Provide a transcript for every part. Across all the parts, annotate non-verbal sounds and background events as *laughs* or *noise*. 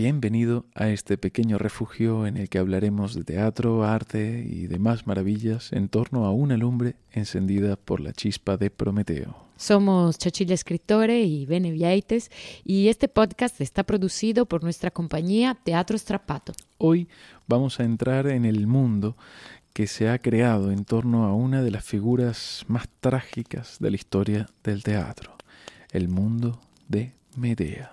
Bienvenido a este pequeño refugio en el que hablaremos de teatro, arte y demás maravillas en torno a una lumbre encendida por la chispa de Prometeo. Somos Chachilla Escritore y Bene Viaites y este podcast está producido por nuestra compañía Teatro Strapato. Hoy vamos a entrar en el mundo que se ha creado en torno a una de las figuras más trágicas de la historia del teatro, el mundo de Medea.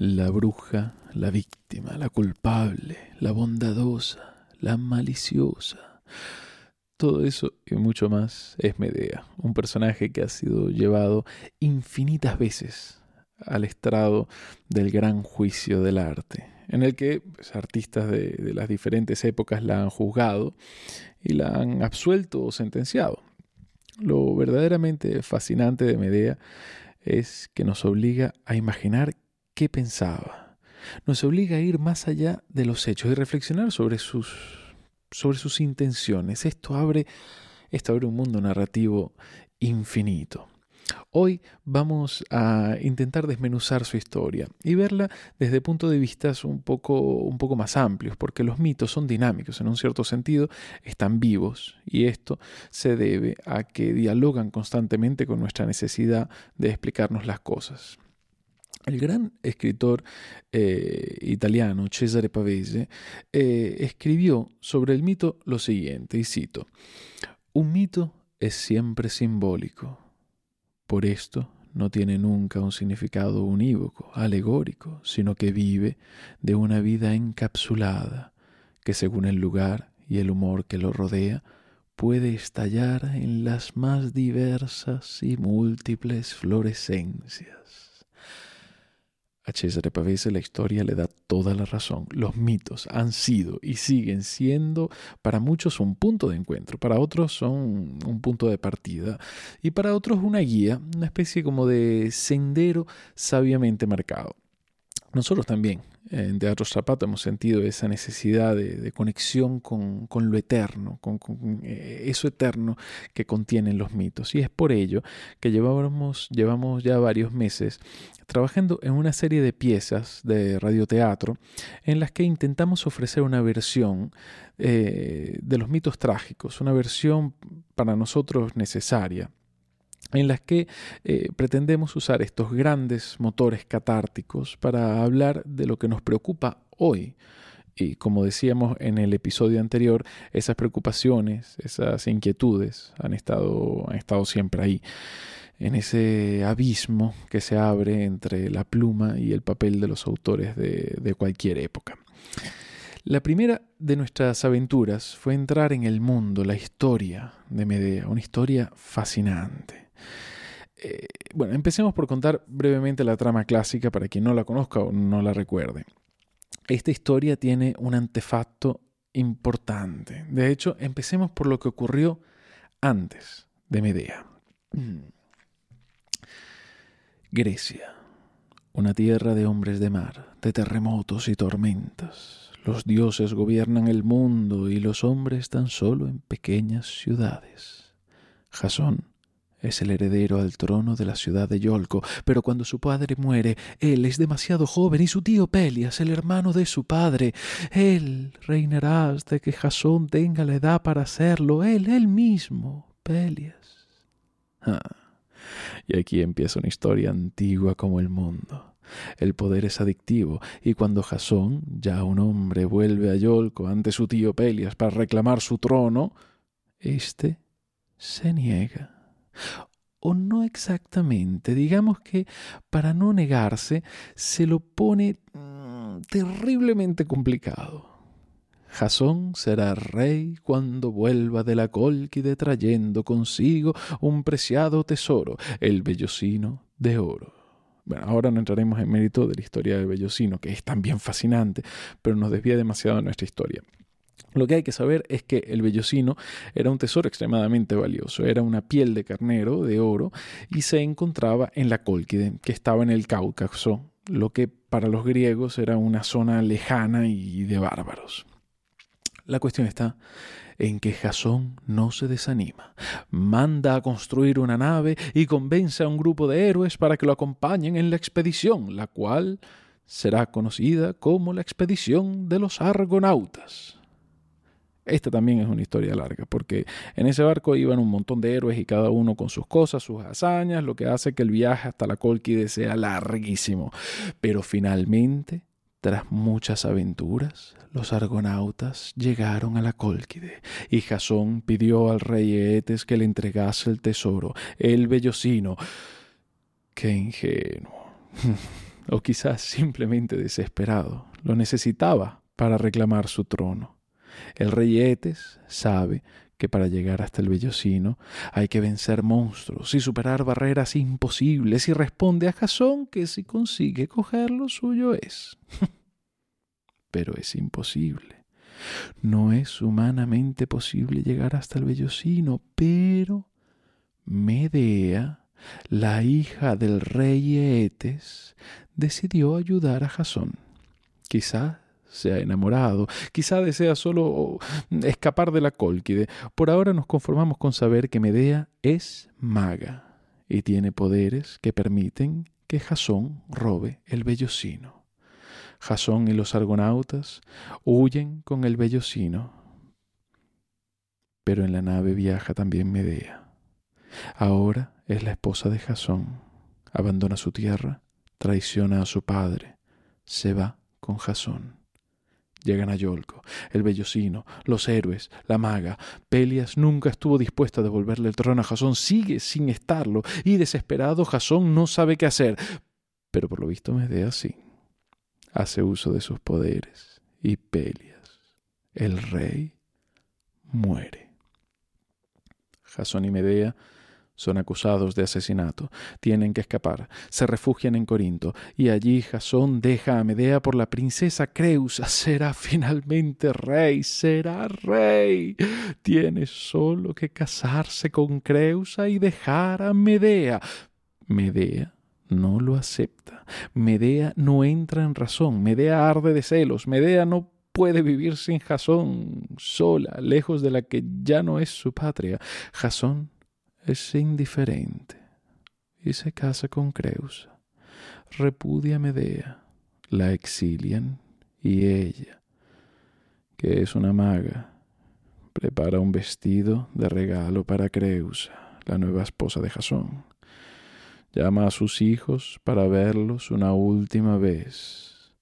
La bruja, la víctima, la culpable, la bondadosa, la maliciosa. Todo eso y mucho más es Medea, un personaje que ha sido llevado infinitas veces al estrado del gran juicio del arte, en el que pues, artistas de, de las diferentes épocas la han juzgado y la han absuelto o sentenciado. Lo verdaderamente fascinante de Medea es que nos obliga a imaginar qué pensaba. Nos obliga a ir más allá de los hechos y reflexionar sobre sus, sobre sus intenciones. Esto abre, esto abre un mundo narrativo infinito. Hoy vamos a intentar desmenuzar su historia y verla desde puntos de vista un poco, un poco más amplios, porque los mitos son dinámicos, en un cierto sentido están vivos y esto se debe a que dialogan constantemente con nuestra necesidad de explicarnos las cosas. El gran escritor eh, italiano Cesare Pavese eh, escribió sobre el mito lo siguiente, y cito, Un mito es siempre simbólico. Por esto no tiene nunca un significado unívoco, alegórico, sino que vive de una vida encapsulada, que según el lugar y el humor que lo rodea, puede estallar en las más diversas y múltiples florescencias. A Cesare Pavese la historia le da toda la razón. Los mitos han sido y siguen siendo para muchos un punto de encuentro, para otros son un punto de partida y para otros una guía, una especie como de sendero sabiamente marcado. Nosotros también en Teatro Zapato hemos sentido esa necesidad de, conexión con, lo eterno, con, eh, eso eterno que contienen los mitos. Y es por ello que llevamos, llevamos ya varios meses trabajando en una serie de piezas de radioteatro en las que intentamos ofrecer una versión eh, de los mitos trágicos, una versión para nosotros necesaria en las que eh, pretendemos usar estos grandes motores catárticos para hablar de lo que nos preocupa hoy. Y como decíamos en el episodio anterior, esas preocupaciones, esas inquietudes han estado, han estado siempre ahí, en ese abismo que se abre entre la pluma y el papel de los autores de, de cualquier época. La primera de nuestras aventuras fue entrar en el mundo, la historia de Medea, una historia fascinante. Eh, bueno, empecemos por contar brevemente la trama clásica para quien no la conozca o no la recuerde. Esta historia tiene un antefacto importante. De hecho, empecemos por lo que ocurrió antes de Medea. *clears throat* Grecia, una tierra de hombres de mar, de terremotos y tormentas. Los dioses gobiernan el mundo y los hombres tan solo en pequeñas ciudades. Jasón es el heredero al trono de la ciudad de Yolco, pero cuando su padre muere, él es demasiado joven y su tío Pelias, el hermano de su padre, él reinará hasta que Jasón tenga la edad para hacerlo, él, él mismo, Pelias. Ah, y aquí empieza una historia antigua como el mundo. El poder es adictivo, y cuando Jasón, ya un hombre, vuelve a Yolco ante su tío Pelias para reclamar su trono, éste se niega o no exactamente. Digamos que para no negarse se lo pone mm, terriblemente complicado. Jasón será rey cuando vuelva de la Cólquide trayendo consigo un preciado tesoro, el vellocino de oro. Bueno, ahora no entraremos en mérito de la historia del vellocino, que es también fascinante, pero nos desvía demasiado de nuestra historia. Lo que hay que saber es que el vellocino era un tesoro extremadamente valioso, era una piel de carnero de oro y se encontraba en la Cólquide, que estaba en el Cáucaso, lo que para los griegos era una zona lejana y de bárbaros. La cuestión está en que Jasón no se desanima. Manda a construir una nave y convence a un grupo de héroes para que lo acompañen en la expedición, la cual será conocida como la expedición de los argonautas. Esta también es una historia larga, porque en ese barco iban un montón de héroes y cada uno con sus cosas, sus hazañas, lo que hace que el viaje hasta la Colquide sea larguísimo. Pero finalmente tras muchas aventuras, los argonautas llegaron a la Cólquide, y Jasón pidió al rey Eetes que le entregase el tesoro, el vellocino. Qué ingenuo. *laughs* o quizás simplemente desesperado. Lo necesitaba para reclamar su trono. El rey Eetes sabe que para llegar hasta el vellocino hay que vencer monstruos y superar barreras imposibles y responde a Jasón que si consigue coger lo suyo es. *laughs* Pero es imposible. No es humanamente posible llegar hasta el vellocino, pero Medea, la hija del rey Eetes, decidió ayudar a Jasón. Quizá se ha enamorado, quizá desea solo escapar de la cólquide. Por ahora nos conformamos con saber que Medea es maga y tiene poderes que permiten que Jasón robe el vellocino. Jasón y los argonautas huyen con el vellocino. Pero en la nave viaja también Medea. Ahora es la esposa de Jasón. Abandona su tierra, traiciona a su padre, se va con Jasón. Llegan a Yolco, el vellocino, los héroes, la maga. Pelias nunca estuvo dispuesta a devolverle el trono a Jasón, sigue sin estarlo, y desesperado Jasón no sabe qué hacer. Pero por lo visto Medea sí hace uso de sus poderes y Pelias, el rey, muere. Jasón y Medea son acusados de asesinato, tienen que escapar, se refugian en Corinto, y allí Jasón deja a Medea por la princesa Creusa. Será finalmente rey, será rey. Tiene solo que casarse con Creusa y dejar a Medea. Medea no lo acepta. Medea no entra en razón. Medea arde de celos. Medea no puede vivir sin Jasón, sola, lejos de la que ya no es su patria. Jasón es indiferente y se casa con Creusa. Repudia a Medea, la exilian y ella, que es una maga, prepara un vestido de regalo para Creusa, la nueva esposa de Jasón. Llama a sus hijos para verlos una última vez.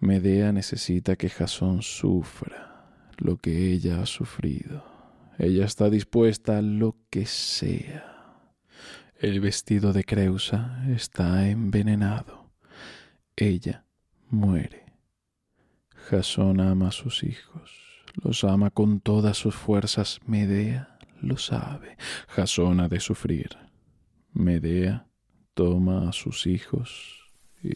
Medea necesita que Jasón sufra lo que ella ha sufrido. Ella está dispuesta a lo que sea. El vestido de Creusa está envenenado. Ella muere. Jasón ama a sus hijos. Los ama con todas sus fuerzas. Medea lo sabe. Jasón ha de sufrir. Medea toma a sus hijos y...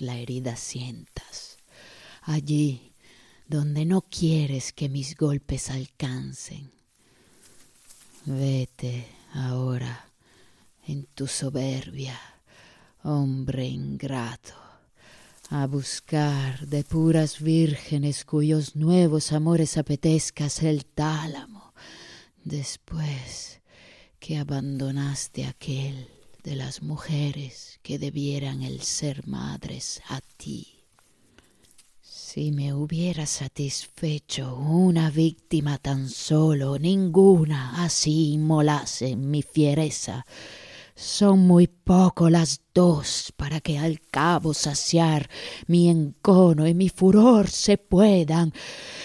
la herida sientas allí donde no quieres que mis golpes alcancen. Vete ahora en tu soberbia, hombre ingrato, a buscar de puras vírgenes cuyos nuevos amores apetezcas el tálamo, después que abandonaste aquel de las mujeres que debieran el ser madres a ti. Si me hubiera satisfecho una víctima tan solo, ninguna así inmolase mi fiereza son muy poco las dos para que al cabo saciar mi encono y mi furor se puedan.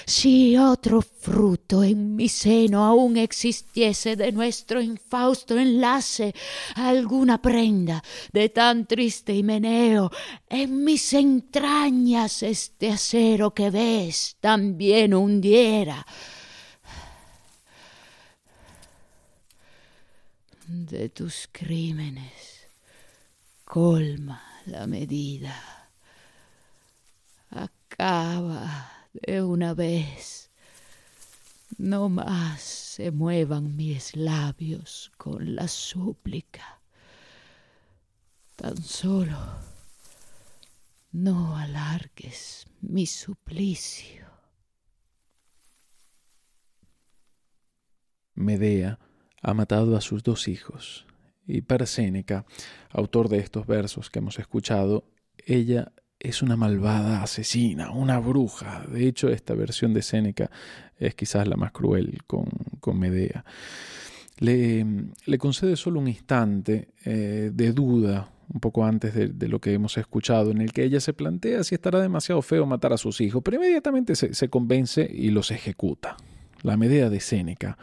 Si otro fruto en mi seno aún existiese de nuestro infausto enlace, alguna prenda de tan triste himeneo, en mis entrañas este acero que ves también hundiera de tus crímenes colma la medida. Acaba de una vez. No más se muevan mis labios con la súplica. Tan solo no alargues mi suplicio. Medea ha matado a sus dos hijos. Y para Séneca, autor de estos versos que hemos escuchado, ella es una malvada asesina, una bruja. De hecho, esta versión de Séneca es quizás la más cruel con, con Medea. Le, concede solo un instante eh, de duda, un poco antes de, de, lo que hemos escuchado, en el que ella se plantea si estará demasiado feo matar a sus hijos, pero inmediatamente se, se convence y los ejecuta. La Medea de Séneca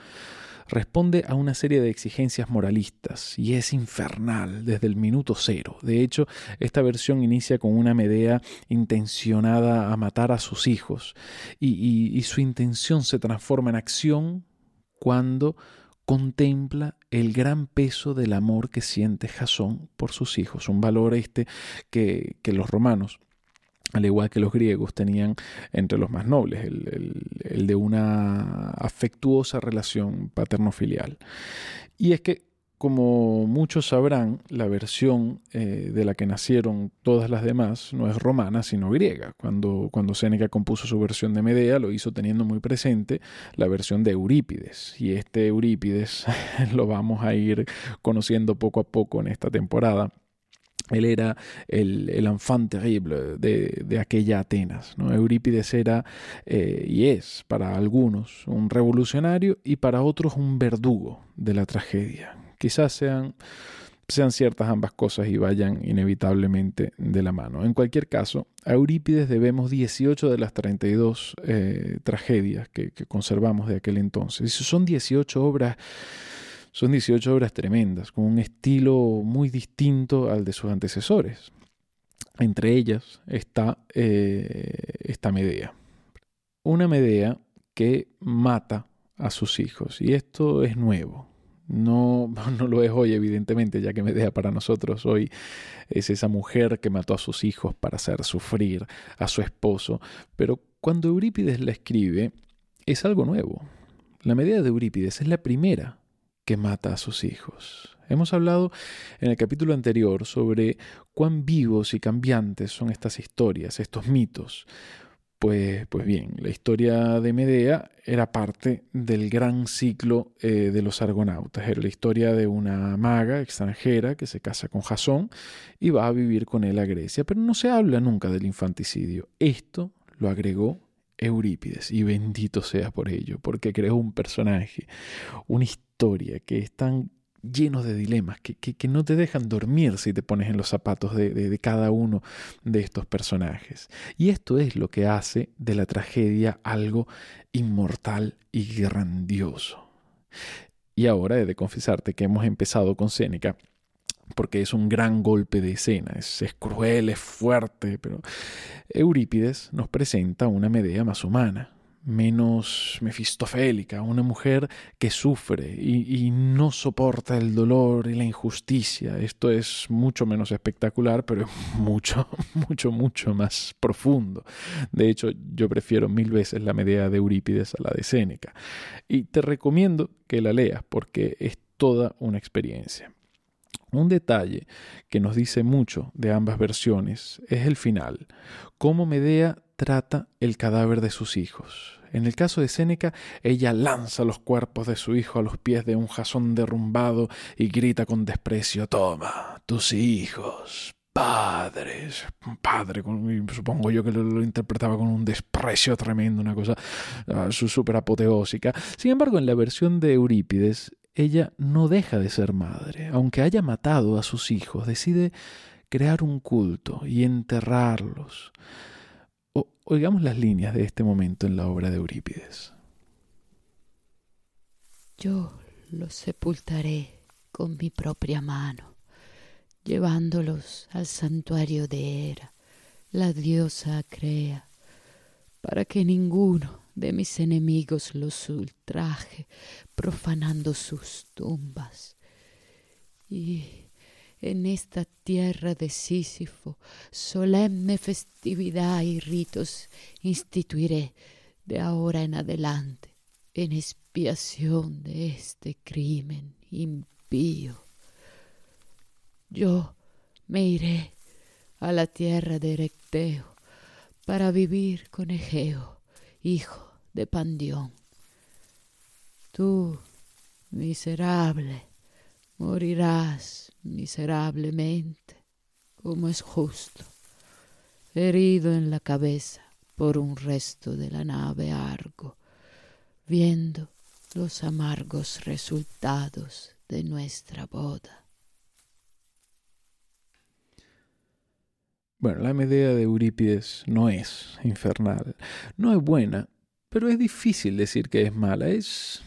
responde a una serie de exigencias moralistas y es infernal desde el minuto cero. De hecho, esta versión inicia con una Medea intencionada a matar a sus hijos y, su intención se transforma en acción cuando contempla el gran peso del amor que siente Jasón por sus hijos, un valor este que los romanos al igual que los griegos, tenían entre los más nobles, el, de una afectuosa relación paterno-filial. Y es que, como muchos sabrán, la versión eh, de la que nacieron todas las demás no es romana, sino griega. Cuando, cuando Séneca compuso su versión de Medea, lo hizo teniendo muy presente la versión de Eurípides. Y este Eurípides *laughs* lo vamos a ir conociendo poco a poco en esta temporada él era el, el enfant terrible de, de aquella Atenas. ¿no? Eurípides era eh, y es para algunos un revolucionario y para otros un verdugo de la tragedia. Quizás sean, sean ciertas ambas cosas y vayan inevitablemente de la mano. En cualquier caso, a Eurípides debemos 18 de las 32 eh, tragedias que, que conservamos de aquel entonces. Y son 18 obras son 18 obras tremendas, con un estilo muy distinto al de sus antecesores. Entre ellas está eh, esta Medea. Una Medea que mata a sus hijos. Y esto es nuevo. No, *laughs* no lo es hoy, evidentemente, ya que Medea para nosotros hoy es esa mujer que mató a sus hijos para hacer sufrir a su esposo. Pero cuando Eurípides la escribe, es algo nuevo. La Medea de Eurípides es la primera que mata a sus hijos. Hemos hablado en el capítulo anterior sobre cuán vivos y cambiantes son estas historias, estos mitos. Pues, pues bien, la historia de Medea era parte del gran ciclo eh, de los argonautas. Era la historia de una maga extranjera que se casa con Jasón y va a vivir con él a Grecia. Pero no se habla nunca del infanticidio. Esto lo agregó Eurípides, y bendito sea por ello, porque creó un personaje, una historia que es tan lleno de dilemas, que, que, no te dejan dormir si te pones en los zapatos de, de, cada uno de estos personajes. Y esto es lo que hace de la tragedia algo inmortal y grandioso. Y ahora he de confesarte que hemos empezado con Séneca porque es un gran golpe de escena, es, es, cruel, es fuerte, pero Eurípides nos presenta una Medea más humana, menos mefistofélica, una mujer que sufre y, no soporta el dolor y la injusticia. Esto es mucho menos espectacular, pero es mucho, *laughs* mucho, mucho más profundo. De hecho, yo prefiero mil veces la Medea de Eurípides a la de Séneca. Y te recomiendo que la leas porque es toda una experiencia. Un detalle que nos dice mucho de ambas versiones es el final, cómo Medea trata el cadáver de sus hijos. En el caso de Séneca, ella lanza los cuerpos de su hijo a los pies de un jasón derrumbado y grita con desprecio, Toma, tus hijos, padre, padre, supongo yo que lo, interpretaba con un desprecio tremendo, una cosa uh, súper apoteósica. Sin embargo, en la versión de Eurípides, ella no deja de ser madre. Aunque haya matado a sus hijos, decide crear un culto y enterrarlos. Oigamos las líneas de este momento en la obra de Eurípides. Yo los sepultaré con mi propia mano, llevándolos al santuario de Hera, la diosa Crea, para que ninguno de mis enemigos los ultraje, profanando sus tumbas. Y en esta tierra de Sísifo, solemne festividad y ritos instituiré de ahora en adelante, en expiación de este crimen impío. Yo me iré a la tierra de Erecteo para vivir con Egeo, hijo de Pandión. Tú, miserable, morirás miserablemente, como es justo, herido en la cabeza por un resto de la nave Argo, viendo los amargos resultados de nuestra boda. Bueno, la Medea de Eurípides no es infernal, no es buena, pero es difícil decir que es mala, es,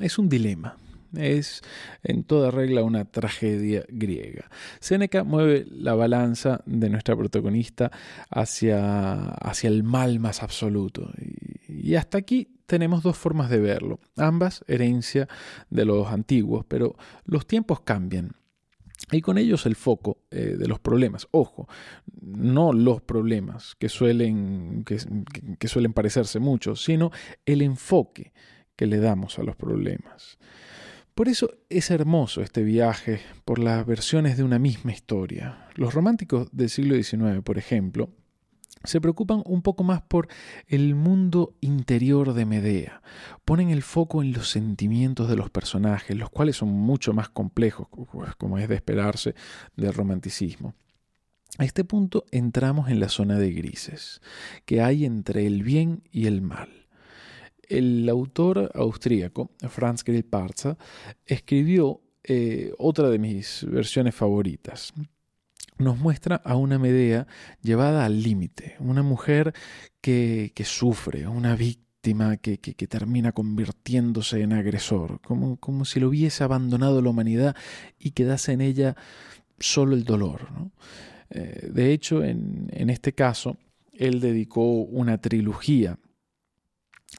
es un dilema. Es en toda regla una tragedia griega. Séneca mueve la balanza de nuestra protagonista hacia, hacia el mal más absoluto. Y, hasta aquí tenemos dos formas de verlo, ambas herencia de los antiguos, pero los tiempos cambian. Y con ellos el foco eh, de los problemas. Ojo, no los problemas que suelen, que suelen parecerse mucho, sino el enfoque que le damos a los problemas. Por eso es hermoso este viaje por las versiones de una misma historia. Los románticos del siglo XIX, por ejemplo, se preocupan un poco más por el mundo interior de Medea. Ponen el foco en los sentimientos de los personajes, los cuales son mucho más complejos, como es de esperarse del romanticismo. A este punto entramos en la zona de grises, que hay entre el bien y el mal. El autor austríaco, Franz Grillparzer, escribió eh, otra de mis versiones favoritas. Nos muestra a una Medea llevada al límite, una mujer que, sufre, una víctima que, termina convirtiéndose en agresor, como, como, si lo hubiese abandonado la humanidad y quedase en ella solo el dolor. Eh, de hecho, en este caso, él dedicó una trilogía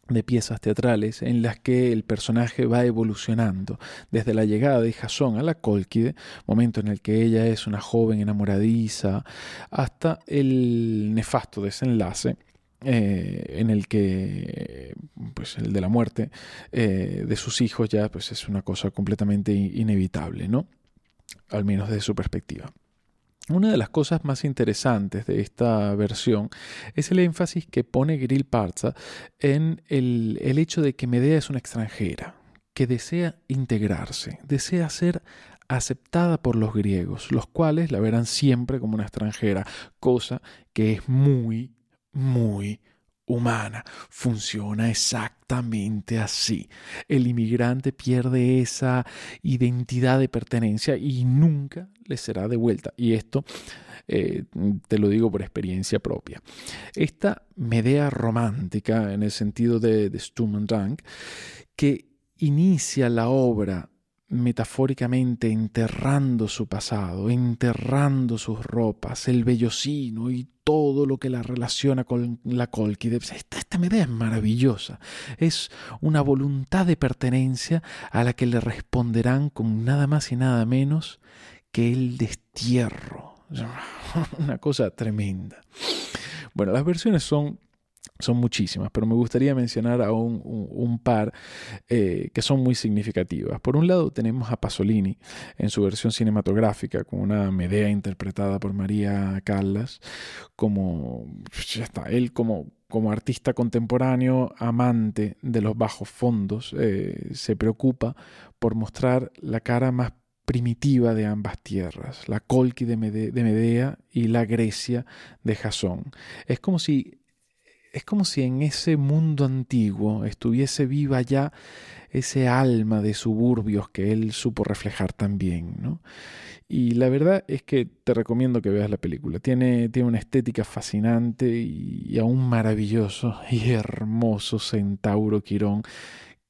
de piezas teatrales en las que el personaje va evolucionando desde la llegada de Jasón a la Cólquide, momento en el que ella es una joven enamoradiza, hasta el nefasto desenlace eh, en el que pues el de la muerte eh, de sus hijos ya pues es una cosa completamente inevitable, ¿no? Al menos desde su perspectiva. Una de las cosas más interesantes de esta versión es el énfasis que pone Grill Parza en el, el hecho de que Medea es una extranjera, que desea integrarse, desea ser aceptada por los griegos, los cuales la verán siempre como una extranjera, cosa que es muy, muy humana. Funciona exactamente así. El inmigrante pierde esa identidad de pertenencia y nunca le será devuelta. Y esto eh, te lo digo por experiencia propia. Esta Medea romántica, en el sentido de, de Sturm und Drang, que inicia la obra metafóricamente enterrando su pasado, enterrando sus ropas, el vellocino y todo lo que la relaciona con la Colquide. Esta, esta idea es maravillosa. Es una voluntad de pertenencia a la que le responderán con nada más y nada menos que el destierro. *laughs* Una cosa tremenda. Bueno, las versiones son son muchísimas, pero me gustaría mencionar a un, par eh, que son muy significativas. Por un lado tenemos a Pasolini en su versión cinematográfica con una Medea interpretada por María Callas, como ya está, él como, como artista contemporáneo, amante de los bajos fondos, eh, se preocupa por mostrar la cara más primitiva de ambas tierras, la Colqui de, Medea y la Grecia de Jasón. Es como si es como si en ese mundo antiguo estuviese viva ya ese alma de suburbios que él supo reflejar también, ¿no? Y la verdad es que te recomiendo que veas la película. Tiene, tiene una estética fascinante y, y aún maravilloso *laughs* y hermoso Centauro Quirón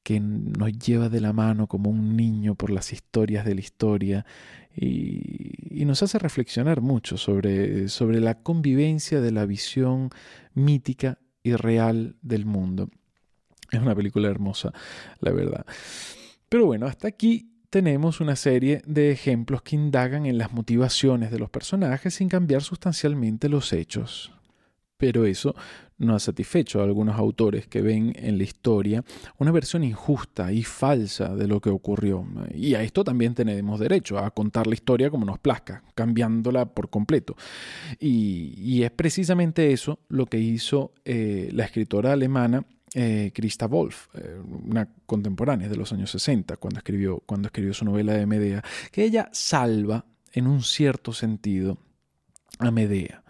que nos lleva de la mano como un niño por las historias de la historia y, nos hace reflexionar mucho sobre, sobre la convivencia de la visión mítica real del mundo. Es una película hermosa, la verdad. Pero bueno, hasta aquí tenemos una serie de ejemplos que indagan en las motivaciones de los personajes sin cambiar sustancialmente los hechos. Pero eso no ha satisfecho a algunos autores que ven en la historia una versión injusta y falsa de lo que ocurrió. Y a esto también tenemos derecho, a contar la historia como nos plazca, cambiándola por completo. Y, es precisamente eso lo que hizo eh, la escritora alemana eh, Christa Wolf, eh, una contemporánea de los años 60, cuando escribió, cuando escribió su novela de Medea, que ella salva en un cierto sentido a Medea.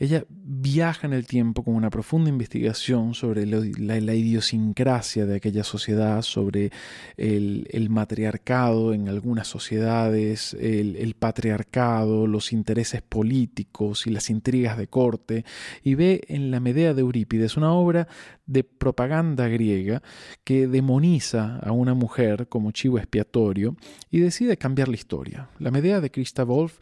Ella viaja en el tiempo con una profunda investigación sobre la, idiosincrasia de aquella sociedad, sobre el, matriarcado en algunas sociedades, el, patriarcado, los intereses políticos y las intrigas de corte, y ve en la Medea de Eurípides una obra de propaganda griega que demoniza a una mujer como chivo expiatorio y decide cambiar la historia. La Medea de Christa Wolf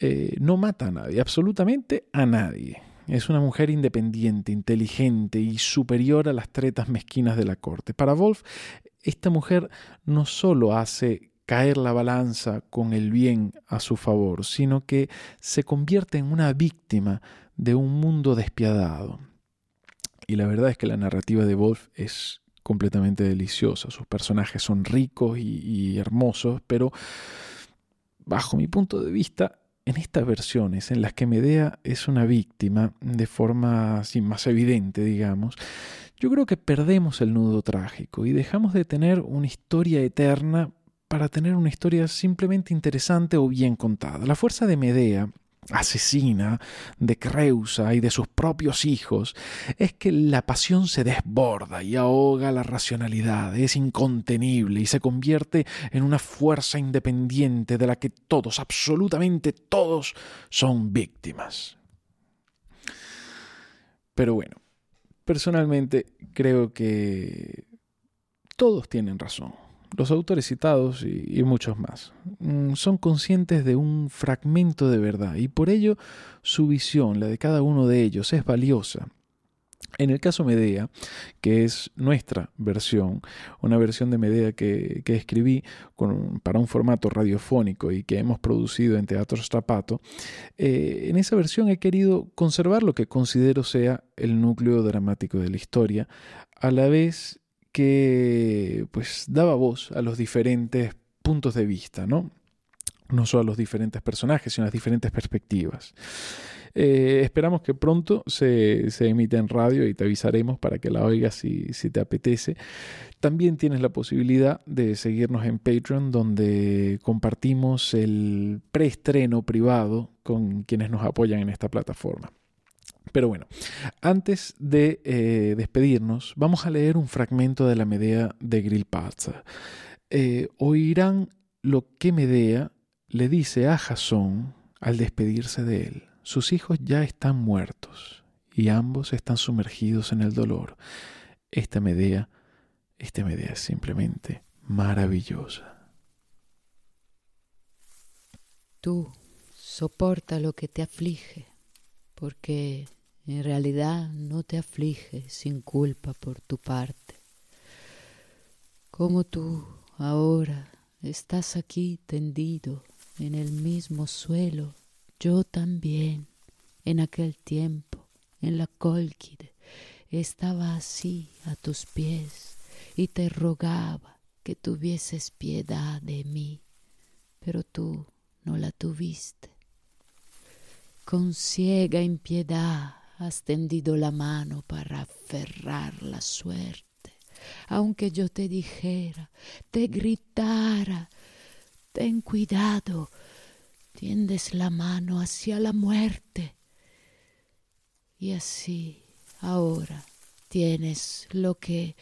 eh, no mata a nadie, absolutamente a nadie. Es una mujer independiente, inteligente y superior a las tretas mezquinas de la corte. Para Wolf, esta mujer no solo hace caer la balanza con el bien a su favor, sino que se convierte en una víctima de un mundo despiadado. Y la verdad es que la narrativa de Wolf es completamente deliciosa. Sus personajes son ricos y, y hermosos, pero bajo mi punto de vista en estas versiones en las que Medea es una víctima de forma más evidente, digamos, yo creo que perdemos el nudo trágico y dejamos de tener una historia eterna para tener una historia simplemente interesante o bien contada. La fuerza de Medea asesina de Creusa y de sus propios hijos es que la pasión se desborda y ahoga la racionalidad, es incontenible y se convierte en una fuerza independiente de la que todos, absolutamente todos, son víctimas. Pero bueno, personalmente creo que todos tienen razón los autores citados y, muchos más mm, son conscientes de un fragmento de verdad y por ello su visión, la de cada uno de ellos, es valiosa. En el caso Medea, que es nuestra versión, una versión de Medea que, escribí para un formato radiofónico y que hemos producido en Teatro Strapato, eh, en esa versión he querido conservar lo que considero sea el núcleo dramático de la historia, a la vez que pues daba voz a los diferentes puntos de vista, ¿no? No solo a los diferentes personajes, sino a las diferentes perspectivas. Eh, esperamos que pronto se, se, emita en radio y te avisaremos para que la oigas si, si te apetece. También tienes la posibilidad de seguirnos en Patreon, donde compartimos el preestreno privado con quienes nos apoyan en esta plataforma. Pero bueno, antes de eh, despedirnos, vamos a leer un fragmento de la Medea de Grillparzer. Eh, oirán lo que Medea le dice a Jasón al despedirse de él. Sus hijos ya están muertos y ambos están sumergidos en el dolor. Esta Medea, esta Medea es simplemente maravillosa. Tú soporta lo que te aflige, porque en realidad no te aflige sin culpa por tu parte. Como tú ahora estás aquí tendido en el mismo suelo, yo también, en aquel tiempo, en la Cólquide, estaba así a tus pies y te rogaba que tuvieses piedad de mí, pero tú no la tuviste. Con ciega impiedad has tendido la mano para aferrar la suerte. Aunque yo te dijera, te gritara, ten cuidado, tiendes la mano hacia la muerte. Y así ahora tienes lo que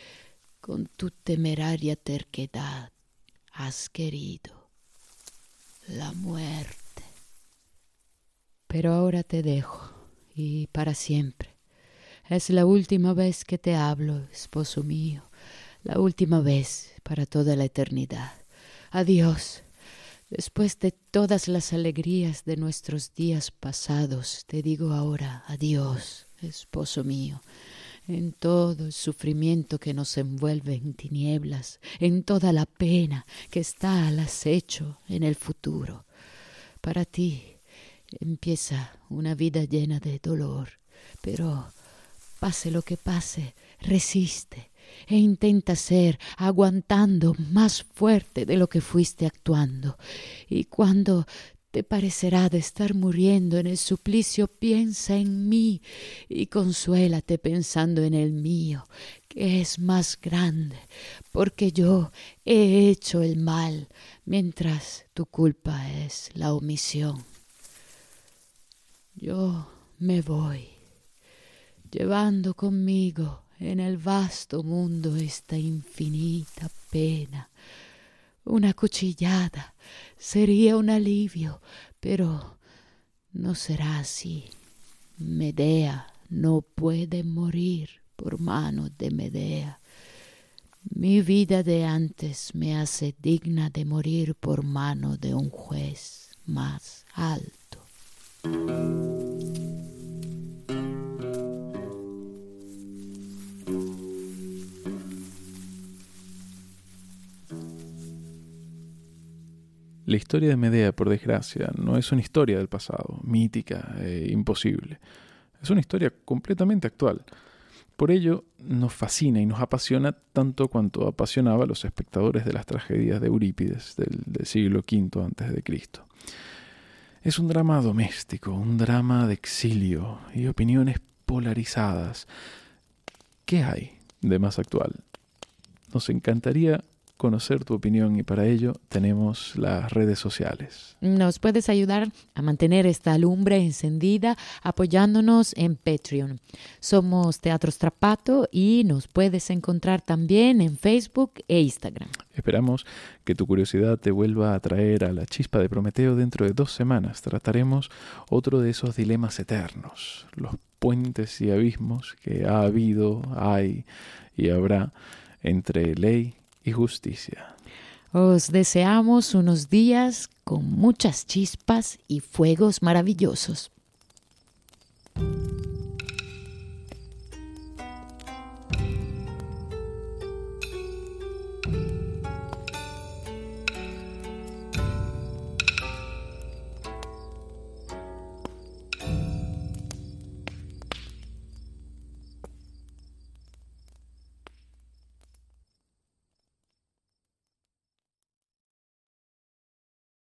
con tu temeraria terquedad has querido, la muerte. Pero ahora te dejo, y para siempre. Es la última vez que te hablo, esposo mío, la última vez para toda la eternidad. Adiós. Después de todas las alegrías de nuestros días pasados, te digo ahora adiós, esposo mío, en todo el sufrimiento que nos envuelve en tinieblas, en toda la pena que está al acecho en el futuro. Para ti empieza una vida llena de dolor, pero pase lo que pase, resiste e intenta ser aguantando más fuerte de lo que fuiste actuando. Y cuando te parecerá de estar muriendo en el suplicio, piensa en mí y consuélate pensando en el mío, que es más grande, porque yo he hecho el mal, mientras tu culpa es la omisión. Yo me voy, llevando conmigo en el vasto mundo esta infinita pena. Una cuchillada sería un alivio, pero no será así. Medea no puede morir por mano de Medea. Mi vida de antes me hace digna de morir por mano de un juez más alto. La historia de Medea, por desgracia, no es una historia del pasado, mítica e imposible. Es una historia completamente actual. Por ello, nos fascina y nos apasiona tanto cuanto apasionaba a los espectadores de las tragedias de Eurípides del, siglo V a.C. Es un drama doméstico, un drama de exilio y opiniones polarizadas. ¿Qué hay de más actual? Nos encantaría conocer tu opinión y para ello tenemos las redes sociales. Nos puedes ayudar a mantener esta lumbre encendida apoyándonos en Patreon. Somos Teatro Strapato y nos puedes encontrar también en Facebook e Instagram. Esperamos que tu curiosidad te vuelva a traer a la chispa de Prometeo dentro de dos semanas. Trataremos otro de esos dilemas eternos, los puentes y abismos que ha habido, hay y habrá entre ley y justicia. Os deseamos unos días con muchas chispas y fuegos maravillosos.